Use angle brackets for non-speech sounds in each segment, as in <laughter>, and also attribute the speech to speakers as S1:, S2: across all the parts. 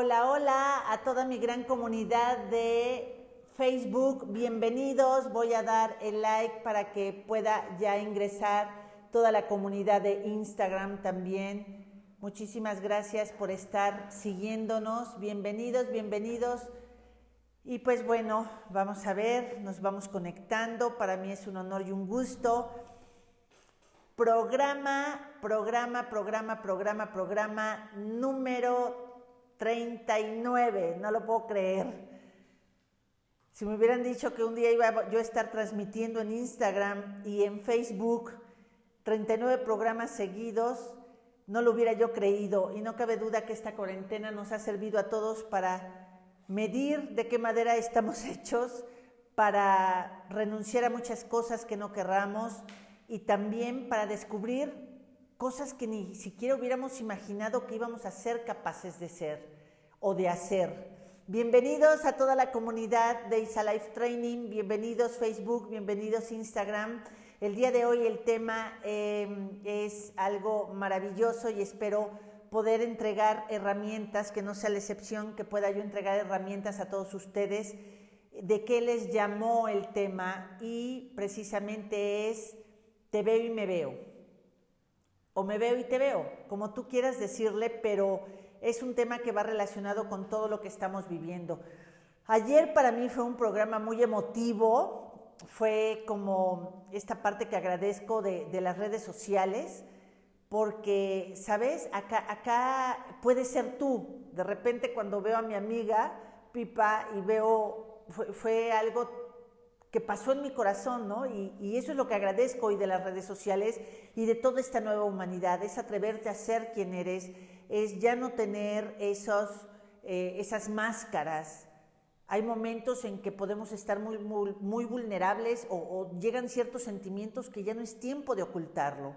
S1: Hola, hola a toda mi gran comunidad de Facebook. Bienvenidos. Voy a dar el like para que pueda ya ingresar toda la comunidad de Instagram también. Muchísimas gracias por estar siguiéndonos. Bienvenidos, bienvenidos. Y pues bueno, vamos a ver, nos vamos conectando. Para mí es un honor y un gusto. Programa, programa, programa, programa, programa número 39, no lo puedo creer. Si me hubieran dicho que un día iba yo a estar transmitiendo en Instagram y en Facebook 39 programas seguidos, no lo hubiera yo creído. Y no cabe duda que esta cuarentena nos ha servido a todos para medir de qué madera estamos <laughs> hechos, para renunciar a muchas cosas que no querramos y también para descubrir cosas que ni siquiera hubiéramos imaginado que íbamos a ser capaces de ser o de hacer. Bienvenidos a toda la comunidad de Isa Life Training, bienvenidos Facebook, bienvenidos Instagram. El día de hoy el tema em, es algo maravilloso y espero poder entregar herramientas, que no sea la excepción, que pueda yo entregar herramientas a todos ustedes de qué les llamó el tema y precisamente es te veo y me veo o me veo y te veo, como tú quieras decirle, pero es un tema que va relacionado con todo lo que estamos viviendo. Ayer para mí fue un programa muy emotivo, fue como esta parte que agradezco de, las redes sociales, porque, ¿sabes? Acá, acá puede ser tú. De repente cuando veo a mi amiga Pipa y veo, fue algo que pasó en mi corazón, ¿no? Y, eso es lo que agradezco hoy de las redes sociales y de toda esta nueva humanidad, es atreverte a ser quien eres, es ya no tener esos, eh, esas máscaras. Hay momentos en que podemos estar muy, muy, vulnerables o, o llegan ciertos sentimientos que ya no es tiempo de ocultarlo.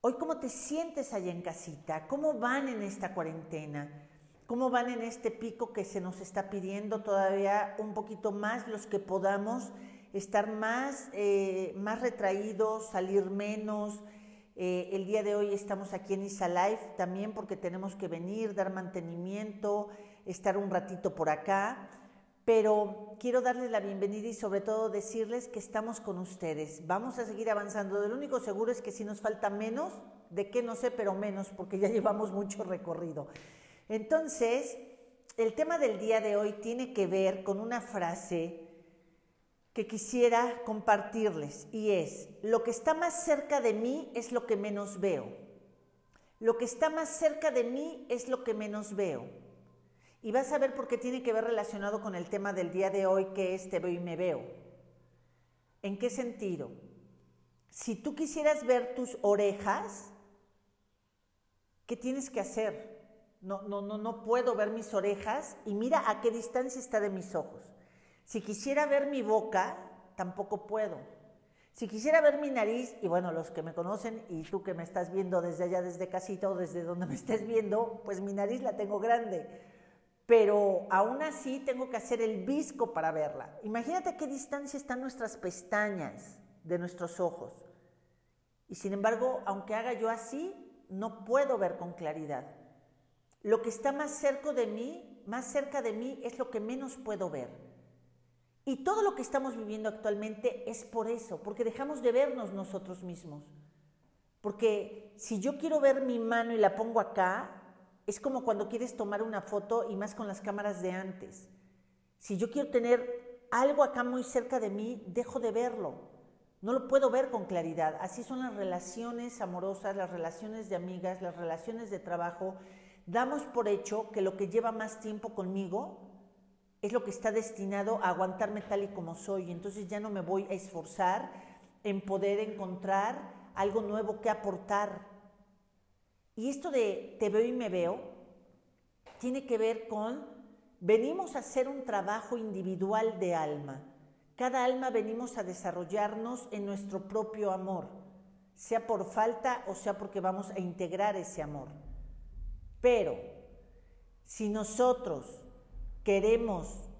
S1: Hoy, ¿cómo te sientes allá en casita? ¿Cómo van en esta cuarentena? Cómo van en este pico que se nos está pidiendo todavía un poquito más los que podamos estar más, eh, más retraídos, salir menos. Eh, el día de hoy estamos aquí en Isa Life también porque tenemos que venir, dar mantenimiento, estar un ratito por acá. Pero quiero darles la bienvenida y sobre todo decirles que estamos con ustedes. Vamos a seguir avanzando. Lo único seguro es que si nos falta menos, de qué no sé, pero menos, porque ya <laughs> llevamos mucho recorrido. Entonces, el tema del día de hoy tiene que ver con una frase que quisiera compartirles y es, lo que está más cerca de mí es lo que menos veo. Lo que está más cerca de mí es lo que menos veo. Y vas a ver por qué tiene que ver relacionado con el tema del día de hoy que es te veo y me veo. ¿En qué sentido? Si tú quisieras ver tus orejas, ¿qué tienes que hacer? No, no, no, no puedo ver mis orejas y mira a qué distancia está de mis ojos. Si quisiera ver mi boca, tampoco puedo. Si quisiera ver mi nariz, y bueno, los que me conocen y tú que me estás viendo desde allá, desde casita o desde donde me estés viendo, pues mi nariz la tengo grande. Pero aún así tengo que hacer el visco para verla. Imagínate a qué distancia están nuestras pestañas de nuestros ojos. Y sin embargo, aunque haga yo así, no puedo ver con claridad. Lo que está más cerca de mí, más cerca de mí es lo que menos puedo ver. Y todo lo que estamos viviendo actualmente es por eso, porque dejamos de vernos nosotros mismos. Porque si yo quiero ver mi mano y la pongo acá, es como cuando quieres tomar una foto y más con las cámaras de antes. Si yo quiero tener algo acá muy cerca de mí, dejo de verlo. No lo puedo ver con claridad. Así son las relaciones amorosas, las relaciones de amigas, las relaciones de trabajo, damos por hecho que lo que lleva más tiempo conmigo es lo que está destinado a aguantarme tal y como soy. Entonces ya no me voy a esforzar en poder encontrar algo nuevo que aportar. Y esto de te veo y me veo tiene que ver con venimos a hacer un trabajo individual de alma. Cada alma venimos a desarrollarnos en nuestro propio amor, sea por falta o sea porque vamos a integrar ese amor. Pero si nosotros queremos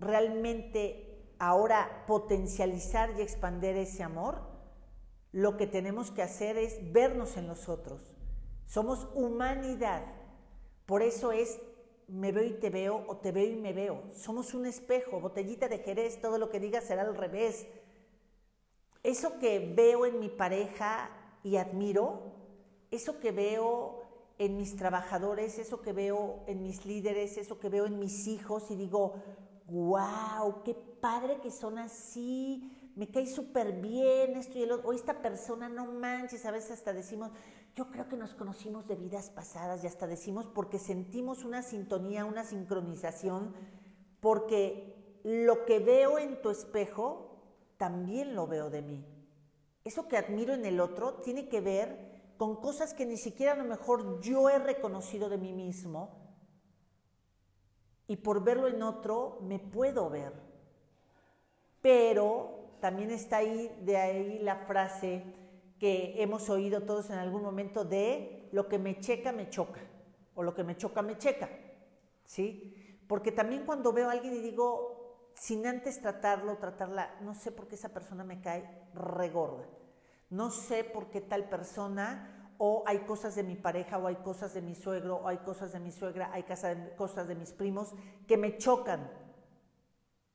S1: realmente ahora potencializar y expandir ese amor, lo que tenemos que hacer es vernos en los otros. Somos humanidad. Por eso es me veo y te veo o te veo y me veo. Somos un espejo, botellita de Jerez, todo lo que digas será al revés. Eso que veo en mi pareja y admiro, eso que veo en mis trabajadores, eso que veo en mis líderes, eso que veo en mis hijos y digo, wow, qué padre que son así, me cae súper bien esto y el otro, o esta persona no manches, a veces hasta decimos, yo creo que nos conocimos de vidas pasadas y hasta decimos porque sentimos una sintonía, una sincronización, porque lo que veo en tu espejo, también lo veo de mí. Eso que admiro en el otro tiene que ver con cosas que ni siquiera a lo mejor yo he reconocido de mí mismo y por verlo en otro me puedo ver. Pero también está ahí, de ahí la frase, que hemos oído todos en algún momento de lo que me checa, me choca, o lo que me choca, me checa, ¿sí? Porque también cuando veo a alguien y digo, sin antes tratarlo, tratarla, no sé por qué esa persona me cae regorda, no sé por qué tal persona, o hay cosas de mi pareja, o hay cosas de mi suegro, o hay cosas de mi suegra, hay cosas de mis primos que me chocan.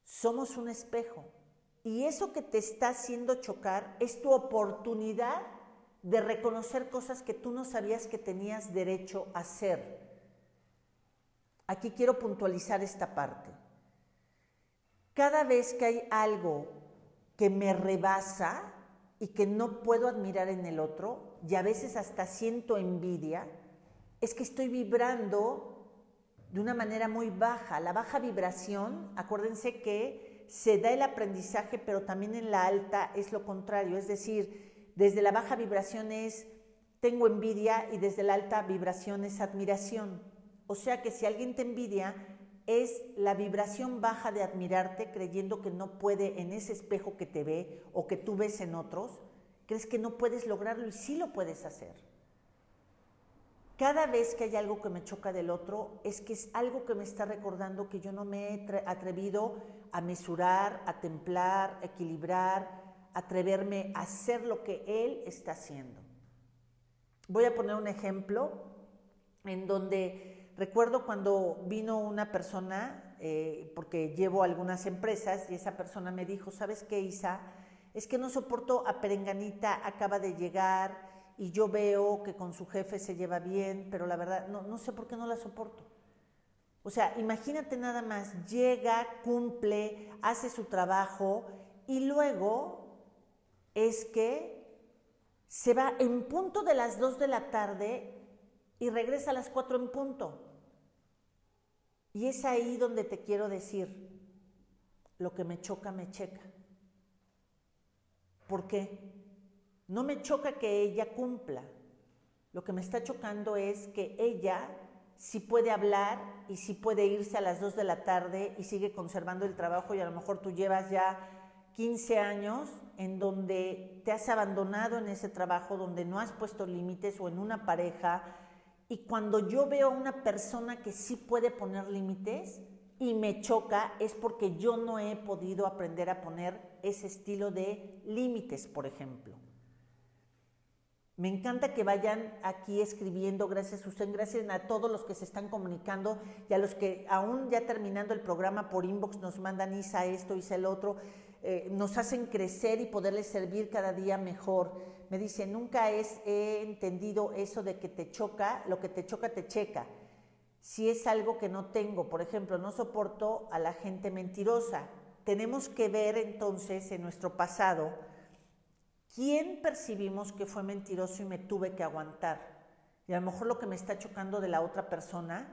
S1: Somos un espejo, y eso que te está haciendo chocar es tu oportunidad de reconocer cosas que tú no sabías que tenías derecho a hacer. Aquí quiero puntualizar esta parte. Cada vez que hay algo que me rebasa y que no puedo admirar en el otro, y a veces hasta siento envidia, es que estoy vibrando de una manera muy baja. La baja vibración, acuérdense que se da el aprendizaje, pero también en la alta es lo contrario. Es decir, desde la baja vibración es tengo envidia y desde la alta vibración es admiración. O sea que si alguien te envidia, es la vibración baja de admirarte creyendo que no puede en ese espejo que te ve o que tú ves en otros, crees que no puedes lograrlo y sí lo puedes hacer. Cada vez que hay algo que me choca del otro, es que es algo que me está recordando que yo no me he atrevido a mesurar, a templar, a equilibrar, atreverme a hacer lo que él está haciendo. Voy a poner un ejemplo en donde recuerdo cuando vino una persona, eh, porque llevo algunas empresas, y esa persona me dijo, ¿sabes qué, Isa? Es que no soporto a Perenganita, acaba de llegar, y yo veo que con su jefe se lleva bien, pero la verdad no, no sé por qué no la soporto. O sea, imagínate nada más, llega, cumple, hace su trabajo y luego es que se va en punto de las 2 de la tarde y regresa a las 4 en punto. Y es ahí donde te quiero decir, lo que me choca, me checa. ¿Por qué? No me choca que ella cumpla. Lo que me está chocando es que ella sí puede hablar y sí puede irse a las 2 de la tarde y sigue conservando el trabajo y a lo mejor tú llevas ya 15 años en donde te has abandonado en ese trabajo, donde no has puesto límites o en una pareja. Y cuando yo veo a una persona que sí puede poner límites y me choca es porque yo no he podido aprender a poner ese estilo de límites, por ejemplo. Me encanta que vayan aquí escribiendo, gracias usted, gracias a todos los que se están comunicando y a los que aún ya terminando el programa por inbox nos mandan Isa esto, Isa el otro, eh, nos hacen crecer y poderles servir cada día mejor. Me dice, nunca es, he entendido eso de que te choca, lo que te choca te checa. Si es algo que no tengo, por ejemplo, no soporto a la gente mentirosa. Tenemos que ver entonces en nuestro pasado, ¿Quién percibimos que fue mentiroso y me tuve que aguantar? Y a lo mejor lo que me está chocando de la otra persona,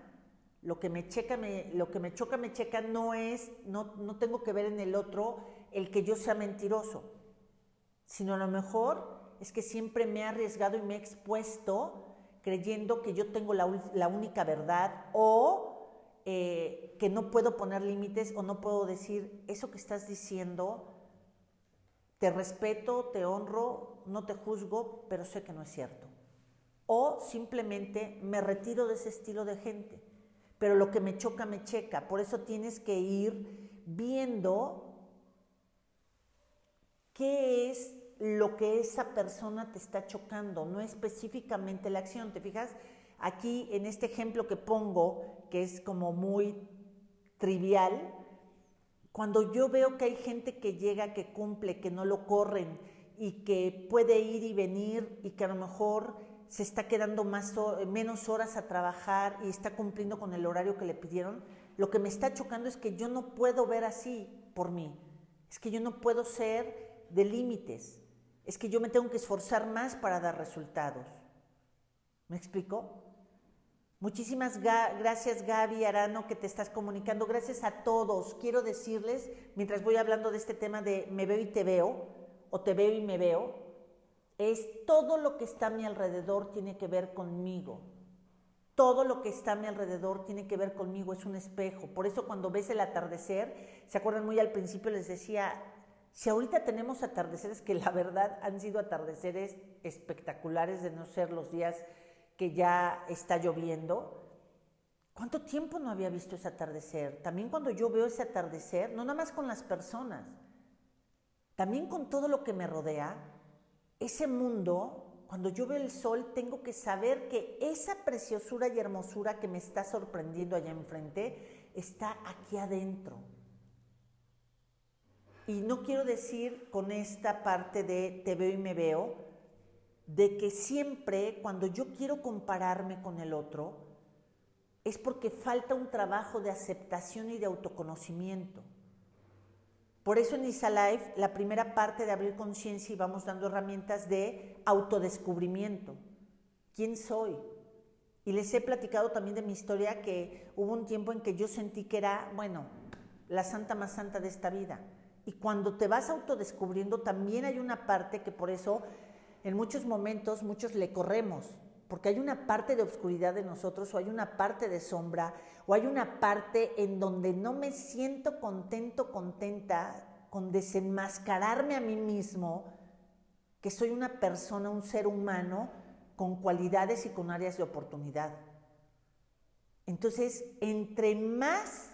S1: lo que me, checa, me, lo que me choca, me checa, no es, no, no tengo que ver en el otro el que yo sea mentiroso, sino a lo mejor es que siempre me he arriesgado y me he expuesto creyendo que yo tengo la, la única verdad o eh, que no puedo poner límites o no puedo decir eso que estás diciendo te respeto, te honro, no te juzgo, pero sé que no es cierto. O simplemente me retiro de ese estilo de gente. Pero lo que me choca, me checa. Por eso tienes que ir viendo qué es lo que esa persona te está chocando, no específicamente la acción. ¿Te fijas? Aquí en este ejemplo que pongo, que es como muy trivial, cuando yo veo que hay gente que llega, que cumple, que no lo corren y que puede ir y venir y que a lo mejor se está quedando más, menos horas a trabajar y está cumpliendo con el horario que le pidieron, lo que me está chocando es que yo no puedo ver así por mí. Es que yo no puedo ser de límites. Es que yo me tengo que esforzar más para dar resultados. ¿Me explico? Muchísimas gracias Gaby Arano que te estás comunicando. Gracias a todos. Quiero decirles, mientras voy hablando de este tema de me veo y te veo, o te veo y me veo, es todo lo que está a mi alrededor tiene que ver conmigo. Todo lo que está a mi alrededor tiene que ver conmigo, es un espejo. Por eso cuando ves el atardecer, se acuerdan muy al principio, les decía, si ahorita tenemos atardeceres que la verdad han sido atardeceres espectaculares de no ser los días que ya está lloviendo. ¿Cuánto tiempo no había visto ese atardecer? También cuando yo veo ese atardecer, no nada más con las personas, también con todo lo que me rodea, ese mundo, cuando yo veo el sol, tengo que saber que esa preciosura y hermosura que me está sorprendiendo allá enfrente está aquí adentro. Y no quiero decir con esta parte de te veo y me veo, de que siempre cuando yo quiero compararme con el otro, es porque falta un trabajo de aceptación y de autoconocimiento. Por eso en Isa Life, la primera parte de abrir conciencia y vamos dando herramientas de autodescubrimiento. ¿Quién soy? Y les he platicado también de mi historia que hubo un tiempo en que yo sentí que era, bueno, la santa más santa de esta vida. Y cuando te vas autodescubriendo, también hay una parte que por eso en muchos momentos muchos le corremos, porque hay una parte de oscuridad de nosotros o hay una parte de sombra o hay una parte en donde no me siento contento, contenta con desenmascararme a mí mismo, que soy una persona, un ser humano con cualidades y con áreas de oportunidad. Entonces, entre más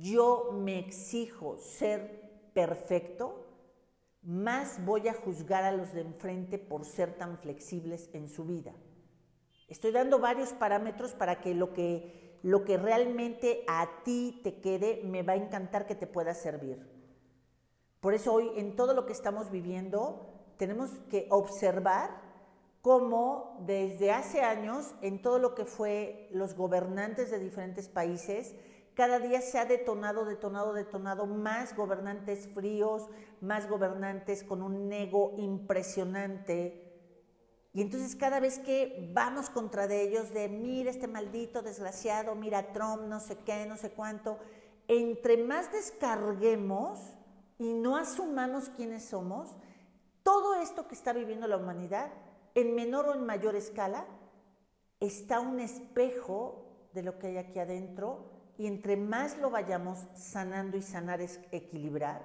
S1: yo me exijo ser perfecto, más voy a juzgar a los de enfrente por ser tan flexibles en su vida. Estoy dando varios parámetros para que lo que, lo que realmente a ti te quede, me va a encantar que te pueda servir. Por eso hoy en todo lo que estamos viviendo tenemos que observar cómo desde hace años en todo lo que fue los gobernantes de diferentes países, cada día se ha detonado, detonado, detonado más gobernantes fríos, más gobernantes con un ego impresionante. Y entonces cada vez que vamos contra de ellos, de mira este maldito desgraciado, mira Trump, no sé qué, no sé cuánto, entre más descarguemos y no asumamos quiénes somos, todo esto que está viviendo la humanidad, en menor o en mayor escala, está un espejo de lo que hay aquí adentro y entre más lo vayamos sanando y sanar es equilibrar,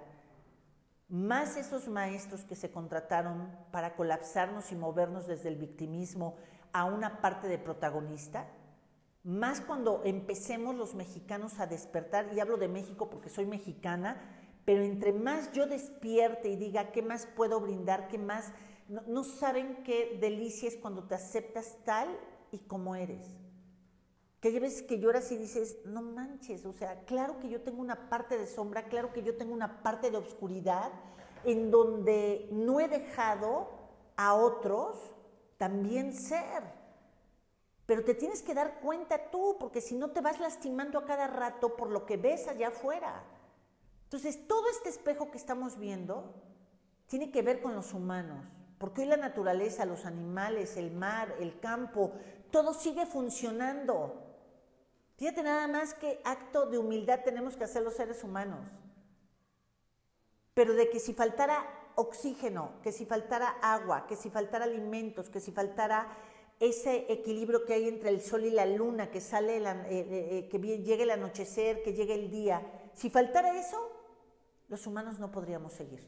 S1: más esos maestros que se contrataron para colapsarnos y movernos desde el victimismo a una parte de protagonista, más cuando empecemos los mexicanos a despertar, y hablo de México porque soy mexicana, pero entre más yo despierte y diga qué más puedo brindar, qué más, no, saben qué delicia es cuando te aceptas tal y como eres. Que hay veces que lloras y dices, no manches, o sea, claro que yo tengo una parte de sombra, claro que yo tengo una parte de oscuridad en donde no he dejado a otros también ser. Pero te tienes que dar cuenta tú, porque si no te vas lastimando a cada rato por lo que ves allá afuera. Entonces, todo este espejo que estamos viendo tiene que ver con los humanos, porque hoy la naturaleza, los animales, el mar, el campo, todo sigue funcionando. Fíjate nada más que acto de humildad tenemos que hacer los seres humanos. Pero de que si faltara oxígeno, que si faltara agua, que si faltara alimentos, que si faltara ese equilibrio que hay entre el sol y la luna, que sale, eh, eh, eh, que llegue el anochecer, que llegue el día, si faltara eso, los humanos no podríamos seguir.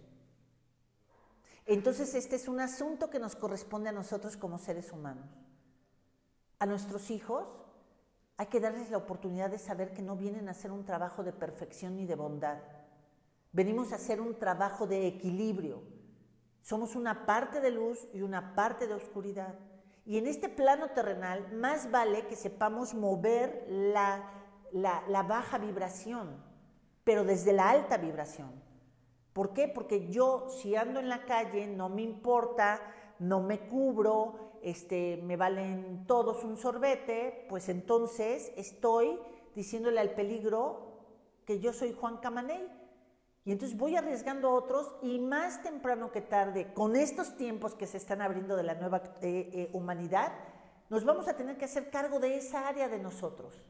S1: Entonces este es un asunto que nos corresponde a nosotros como seres humanos. A nuestros hijos hay que darles la oportunidad de saber que no vienen a hacer un trabajo de perfección ni de bondad. Venimos a hacer un trabajo de equilibrio. Somos una parte de luz y una parte de oscuridad. Y en este plano terrenal, más vale que sepamos mover la, la, baja vibración, pero desde la alta vibración. ¿Por qué? Porque yo si ando en la calle no me importa, no me cubro, este, me valen todos un sorbete, pues entonces estoy diciéndole al peligro que yo soy Juan Camaney. Y entonces voy arriesgando a otros y más temprano que tarde, con estos tiempos que se están abriendo de la nueva eh, eh, humanidad, nos vamos a tener que hacer cargo de esa área de nosotros.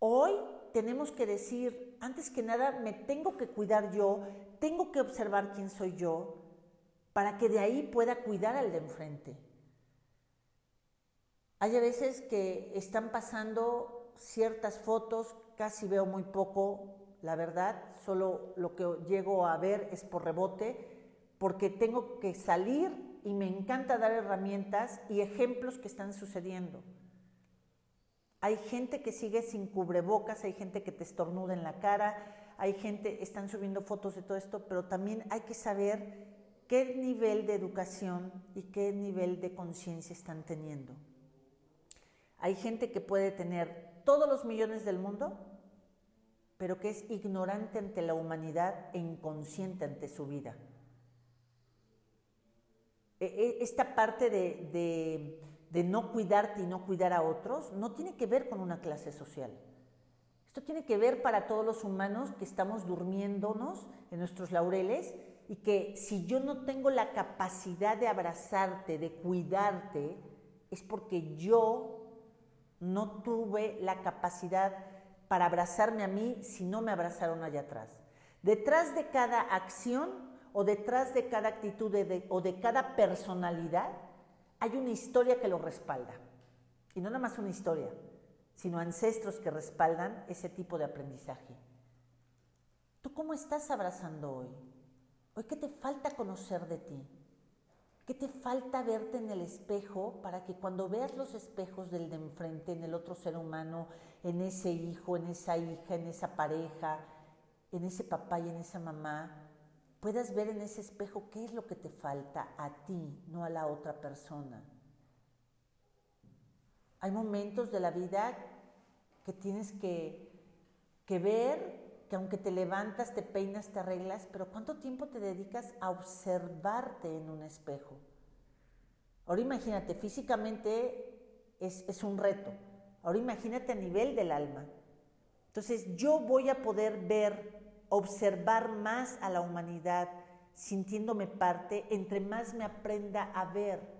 S1: Hoy tenemos que decir, antes que nada, me tengo que cuidar yo, tengo que observar quién soy yo, para que de ahí pueda cuidar al de enfrente. Hay veces que están pasando ciertas fotos, casi veo muy poco, la verdad, solo lo que llego a ver es por rebote, porque tengo que salir y me encanta dar herramientas y ejemplos que están sucediendo. Hay gente que sigue sin cubrebocas, hay gente que te estornuda en la cara, hay gente, están subiendo fotos de todo esto, pero también hay que saber qué nivel de educación y qué nivel de conciencia están teniendo. Hay gente que puede tener todos los millones del mundo, pero que es ignorante ante la humanidad e inconsciente ante su vida. E, e, esta parte de, de, no cuidarte y no cuidar a otros no tiene que ver con una clase social. Esto tiene que ver para todos los humanos que estamos durmiéndonos en nuestros laureles y que si yo no tengo la capacidad de abrazarte, de cuidarte, es porque yo no tuve la capacidad para abrazarme a mí si no me abrazaron allá atrás. Detrás de cada acción o detrás de cada actitud o de cada personalidad hay una historia que lo respalda. Y no nada más una historia, sino ancestros que respaldan ese tipo de aprendizaje. ¿Tú cómo estás abrazando hoy? ¿Hoy qué te falta conocer de ti? ¿Qué te falta verte en el espejo para que cuando veas los espejos del de enfrente, en el otro ser humano, en ese hijo, en esa hija, en esa pareja, en ese papá y en esa mamá, puedas ver en ese espejo qué es lo que te falta a ti, no a la otra persona? Hay momentos de la vida que tienes que, que ver que aunque te levantas, te peinas, te arreglas, pero ¿cuánto tiempo te dedicas a observarte en un espejo? Ahora imagínate, físicamente es, es un reto. Ahora imagínate a nivel del alma. Entonces yo voy a poder ver, observar más a la humanidad, sintiéndome parte, entre más me aprenda a ver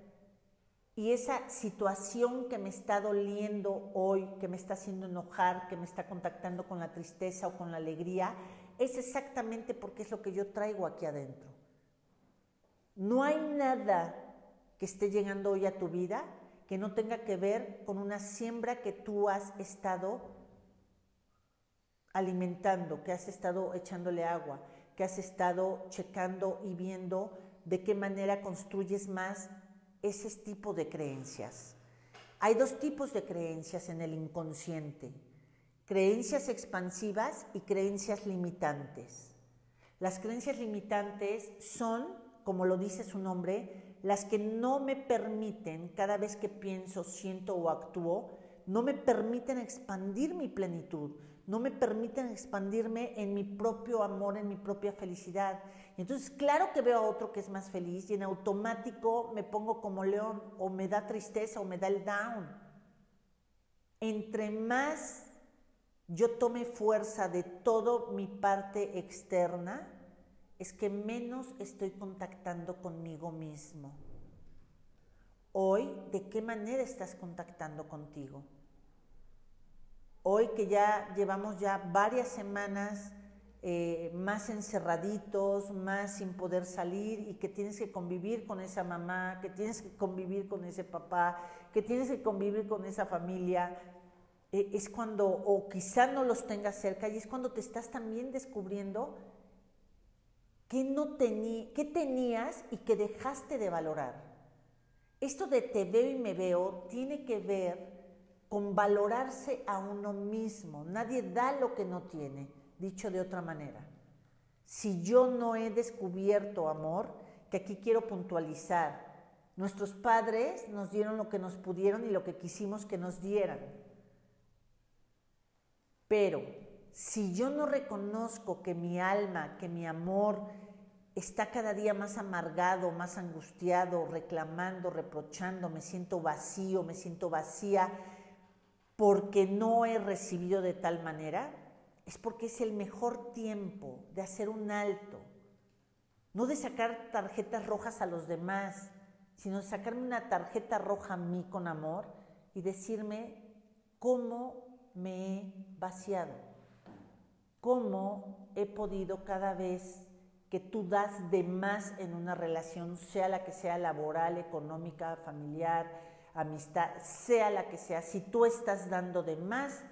S1: y esa situación que me está doliendo hoy, que me está haciendo enojar, que me está contactando con la tristeza o con la alegría, es exactamente porque es lo que yo traigo aquí adentro. No hay nada que esté llegando hoy a tu vida que no tenga que ver con una siembra que tú has estado alimentando, que has estado echándole agua, que has estado checando y viendo de qué manera construyes más ese tipo de creencias. Hay dos tipos de creencias en el inconsciente, creencias expansivas y creencias limitantes. Las creencias limitantes son, como lo dice su nombre, las que no me permiten, cada vez que pienso, siento o actúo, no me permiten expandir mi plenitud, no me permiten expandirme en mi propio amor, en mi propia felicidad. Entonces, claro que veo a otro que es más feliz y en automático me pongo como león o me da tristeza o me da el down. Entre más yo tome fuerza de toda mi parte externa, es que menos estoy contactando conmigo mismo. Hoy, ¿de qué manera estás contactando contigo? Hoy que ya llevamos ya varias semanas eh, más encerraditos, más sin poder salir y que tienes que convivir con esa mamá, que tienes que convivir con ese papá, que tienes que convivir con esa familia, eh, es cuando, o quizá no los tengas cerca, y es cuando te estás también descubriendo qué, no tení, qué tenías y que dejaste de valorar. Esto de te veo y me veo tiene que ver con valorarse a uno mismo. Nadie da lo que no tiene, dicho de otra manera. Si yo no he descubierto amor, que aquí quiero puntualizar, Nuestros padres nos dieron lo que nos pudieron y lo que quisimos que nos dieran. Pero si yo no reconozco que mi alma, que mi amor está cada día más amargado, más angustiado, reclamando, reprochando, me siento vacío, me siento vacía porque no he recibido de tal manera, es porque es el mejor tiempo de hacer un alto, no de sacar tarjetas rojas a los demás, sino sacarme una tarjeta roja a mí con amor y decirme cómo me he vaciado, cómo he podido cada vez que tú das de más en una relación, sea la que sea laboral, económica, familiar, amistad, sea la que sea, si tú estás dando de más,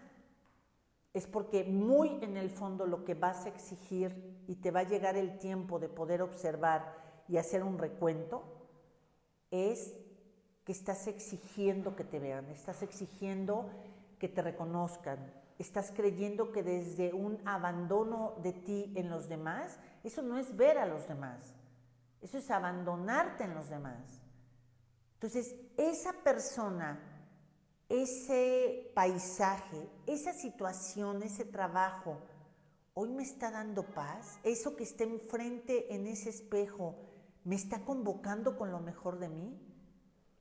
S1: es porque muy en el fondo lo que vas a exigir y te va a llegar el tiempo de poder observar y hacer un recuento, es que estás exigiendo que te vean, estás exigiendo que te reconozcan, estás creyendo que desde un abandono de ti en los demás, eso no es ver a los demás, eso es abandonarte en los demás. Entonces, esa persona, ese paisaje, esa situación, ese trabajo, hoy me está dando paz, eso que está enfrente en ese espejo, me está convocando con lo mejor de mí?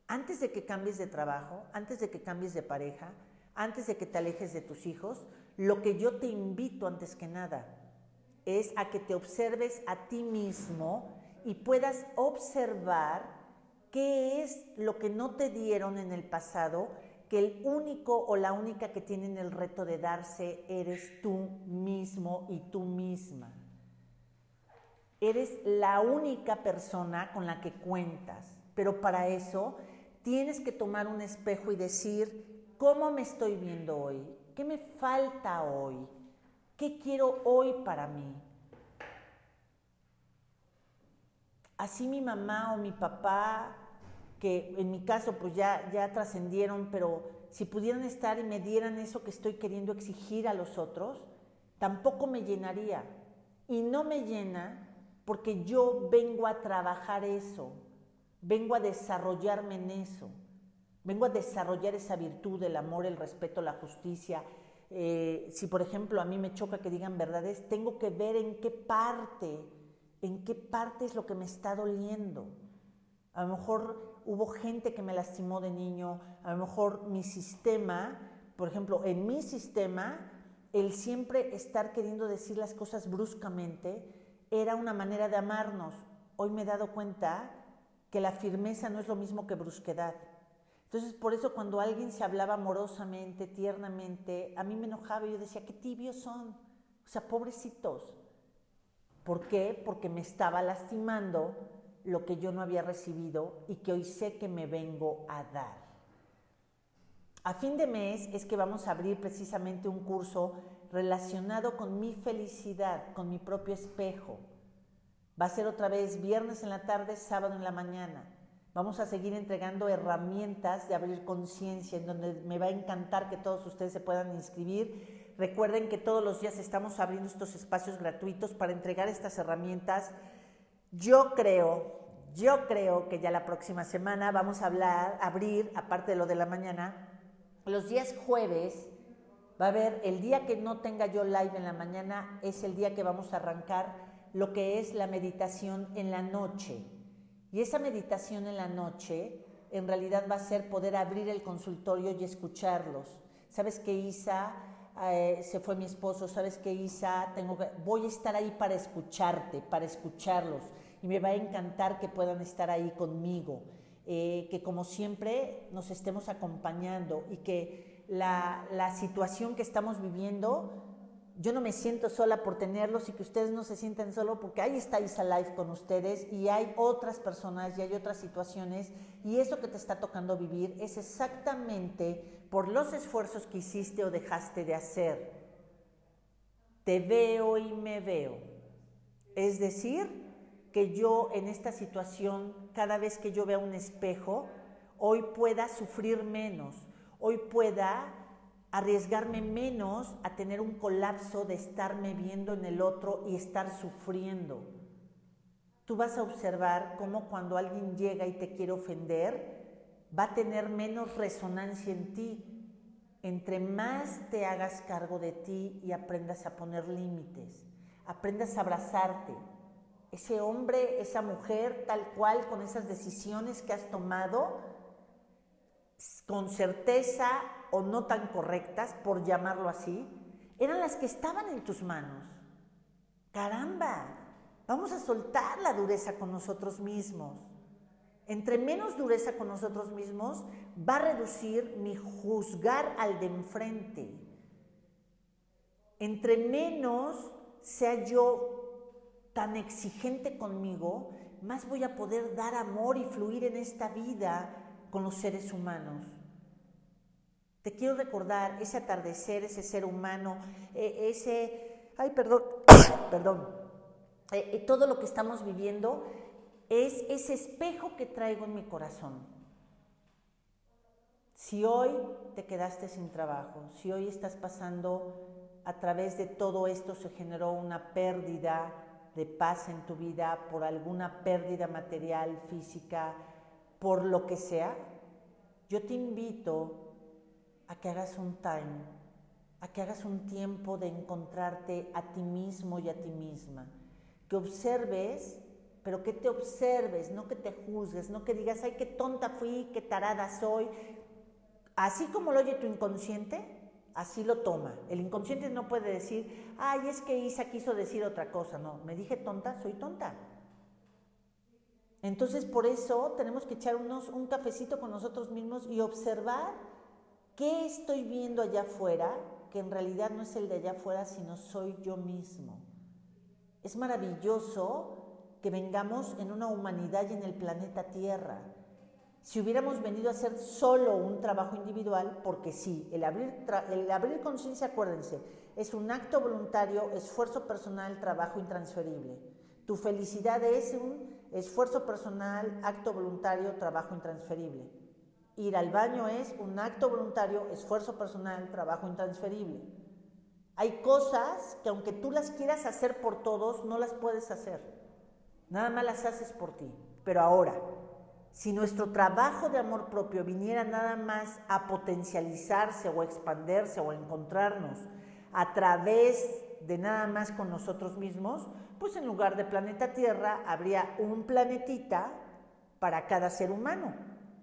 S1: Antes de que cambies de trabajo, antes de que cambies de pareja, antes de que te alejes de tus hijos, lo que yo te invito antes que nada es a que te observes a ti mismo y puedas observar qué es lo que no te dieron en el pasado, que el único o la única que tienen el reto de darse eres tú mismo y tú misma. Eres la única persona con la que cuentas, pero para eso tienes que tomar un espejo y decir, ¿cómo me estoy viendo hoy? ¿Qué me falta hoy? ¿Qué quiero hoy para mí? Así mi mamá o mi papá, que en mi caso pues ya, ya trascendieron, pero si pudieran estar y me dieran eso que estoy queriendo exigir a los otros, tampoco me llenaría. Y no me llena porque yo vengo a trabajar eso, vengo a desarrollarme en eso, vengo a desarrollar esa virtud, el amor, el respeto, la justicia. Eh, si por ejemplo a mí me choca que digan verdades, tengo que ver en qué parte, en qué parte es lo que me está doliendo. A lo mejor hubo gente que me lastimó de niño, a lo mejor mi sistema, por ejemplo, en mi sistema, el siempre estar queriendo decir las cosas bruscamente, era una manera de amarnos. Hoy me he dado cuenta que la firmeza no es lo mismo que brusquedad. Entonces, por eso cuando alguien se hablaba amorosamente, tiernamente, a mí me enojaba y yo decía, qué tibios son. O sea, pobrecitos. ¿Por qué? Porque me estaba lastimando lo que yo no había recibido y que hoy sé que me vengo a dar. A fin de mes es que vamos a abrir precisamente un curso relacionado con mi felicidad, con mi propio espejo. Va a ser otra vez viernes en la tarde, sábado en la mañana. Vamos a seguir entregando herramientas de abrir conciencia, en donde me va a encantar que todos ustedes se puedan inscribir. Recuerden que todos los días estamos abriendo estos espacios gratuitos para entregar estas herramientas. Yo creo, yo creo que ya la próxima semana vamos a hablar, abrir, aparte de lo de la mañana, los días jueves Va a haber, el día que no tenga yo live en la mañana es el día que vamos a arrancar lo que es la meditación en la noche. Y esa meditación en la noche en realidad va a ser poder abrir el consultorio y escucharlos. ¿Sabes qué, Isa? Eh, se fue mi esposo, ¿sabes qué, Isa? Tengo voy a estar ahí para escucharte, para escucharlos. Y me va a encantar que puedan estar ahí conmigo. Eh, que como siempre nos estemos acompañando y que la, situación que estamos viviendo, yo no me siento sola por tenerlos y que ustedes no se sienten solo porque ahí está Isa Life con ustedes y hay otras personas y hay otras situaciones y eso que te está tocando vivir es exactamente por los esfuerzos que hiciste o dejaste de hacer. Te veo y me veo. Es decir, que yo en esta situación, cada vez que yo vea un espejo, hoy pueda sufrir menos, hoy pueda arriesgarme menos a tener un colapso de estarme viendo en el otro y estar sufriendo. tú vas a observar cómo cuando alguien llega y te quiere ofender, va a tener menos resonancia en ti. Entre más te hagas cargo de ti y aprendas a poner límites, aprendas a abrazarte. Ese hombre, esa mujer, tal cual, con esas decisiones que has tomado, con certeza o no tan correctas, por llamarlo así, eran las que estaban en tus manos. Caramba, vamos a soltar la dureza con nosotros mismos. Entre menos dureza con nosotros mismos, va a reducir mi juzgar al de enfrente. Entre menos sea yo tan exigente conmigo, más voy a poder dar amor y fluir en esta vida con los seres humanos. Te quiero recordar ese atardecer, ese ser humano, e, ese, ay, perdón, <coughs> perdón, e, e, todo lo que estamos viviendo es ese espejo que traigo en mi corazón. Si hoy te quedaste sin trabajo, si hoy estás pasando a través de todo esto se generó una pérdida de paz en tu vida por alguna pérdida material, física, por lo que sea, yo te invito a que hagas un time, a que hagas un tiempo de encontrarte a ti mismo y a ti misma, que observes, pero que te observes, no que te juzgues, no que digas, ay, qué tonta fui, qué tarada soy. Así como lo oye tu inconsciente, así lo toma. El inconsciente no puede decir, ay, es que Isa quiso decir otra cosa. No, me dije tonta, soy tonta. Entonces, por eso tenemos que echar un cafecito con nosotros mismos y observar ¿Qué estoy viendo allá afuera? Que en realidad no es el de allá afuera, sino soy yo mismo. Es maravilloso que vengamos en una humanidad y en el planeta Tierra. Si hubiéramos venido a hacer solo un trabajo individual, porque sí, el abrir, el abrir conciencia, acuérdense, es un acto voluntario, esfuerzo personal, trabajo intransferible. Tu felicidad es un esfuerzo personal, acto voluntario, trabajo intransferible. Ir al baño es un acto voluntario, esfuerzo personal, trabajo intransferible. Hay cosas que aunque tú las quieras hacer por todos, no las puedes hacer. Nada más las haces por ti. Pero ahora, si nuestro trabajo de amor propio viniera nada más a potencializarse o expandirse o encontrarnos a través de nada más con nosotros mismos, pues en lugar de planeta Tierra habría un planetita para cada ser humano.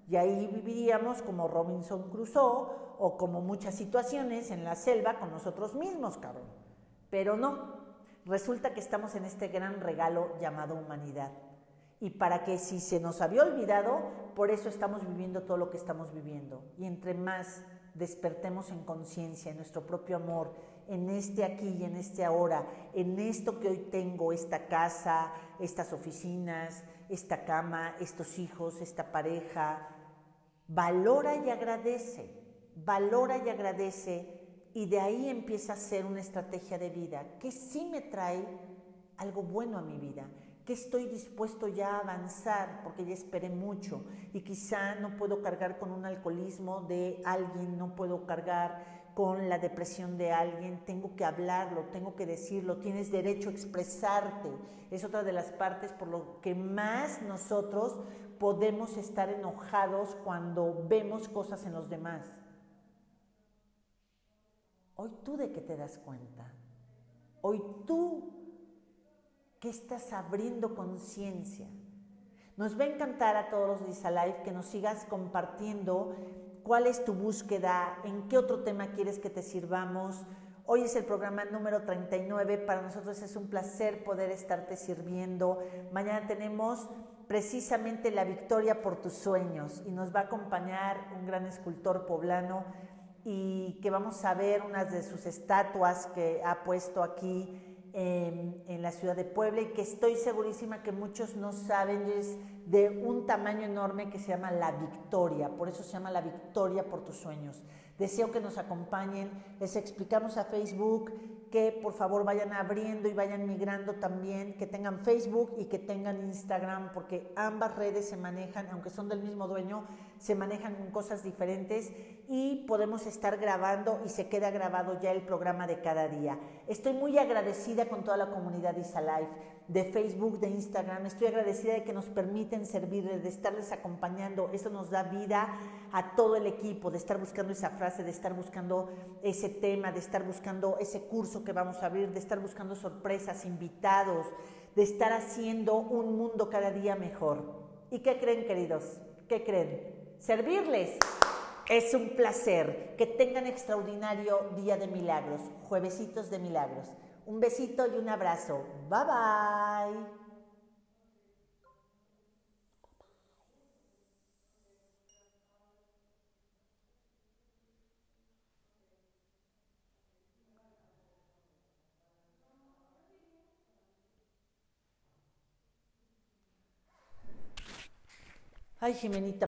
S1: Y ahí viviríamos como Robinson Crusoe o como muchas situaciones en la selva con nosotros mismos, cabrón. Pero no, resulta que estamos en este gran regalo llamado humanidad. Y para que si se nos había olvidado, por eso estamos viviendo todo lo que estamos viviendo. Y entre más despertemos en conciencia, en nuestro propio amor, en este aquí y en este ahora, en esto que hoy tengo, esta casa, estas oficinas, esta cama, estos hijos, esta pareja, valora y agradece, valora y agradece y de ahí empieza a ser una estrategia de vida que sí me trae algo bueno a mi vida, que estoy dispuesto ya a avanzar porque ya esperé mucho y quizá no puedo cargar con un alcoholismo de alguien, no puedo cargar con la depresión de alguien, tengo que hablarlo, tengo que decirlo, tienes derecho a expresarte. Es otra de las partes por lo que más nosotros podemos estar enojados cuando vemos cosas en los demás. Hoy tú de qué te das cuenta. Hoy tú que estás abriendo conciencia. Nos va a encantar a todos los de Life que nos sigas compartiendo cuál es tu búsqueda, en qué otro tema quieres que te sirvamos. Hoy es el programa número 39, para nosotros es un placer poder estarte sirviendo. Mañana tenemos precisamente la victoria por tus sueños y nos va a acompañar un gran escultor poblano y que vamos a ver unas de sus estatuas que ha puesto aquí en, la ciudad de Puebla y que estoy segurísima que muchos no saben, es de un tamaño enorme que se llama La Victoria, por eso se llama La Victoria por tus sueños. Deseo que nos acompañen, les explicamos a Facebook que por favor vayan abriendo y vayan migrando también, que tengan Facebook y que tengan Instagram, porque ambas redes se manejan, aunque son del mismo dueño, se manejan con cosas diferentes y podemos estar grabando y se queda grabado ya el programa de cada día. Estoy muy agradecida con toda la comunidad de Isalife, de Facebook, de Instagram. Estoy agradecida de que nos permiten servirles, de estarles acompañando. Eso nos da vida a todo el equipo, de estar buscando esa frase, de estar buscando ese tema, de estar buscando ese curso que vamos a abrir, de estar buscando sorpresas, invitados, de estar haciendo un mundo cada día mejor. ¿Y qué creen, queridos? ¿Qué creen? Servirles. Es un placer. Que tengan extraordinario día de milagros, juevesitos de milagros. Un besito y un abrazo. Bye bye. Ay, Jimenita.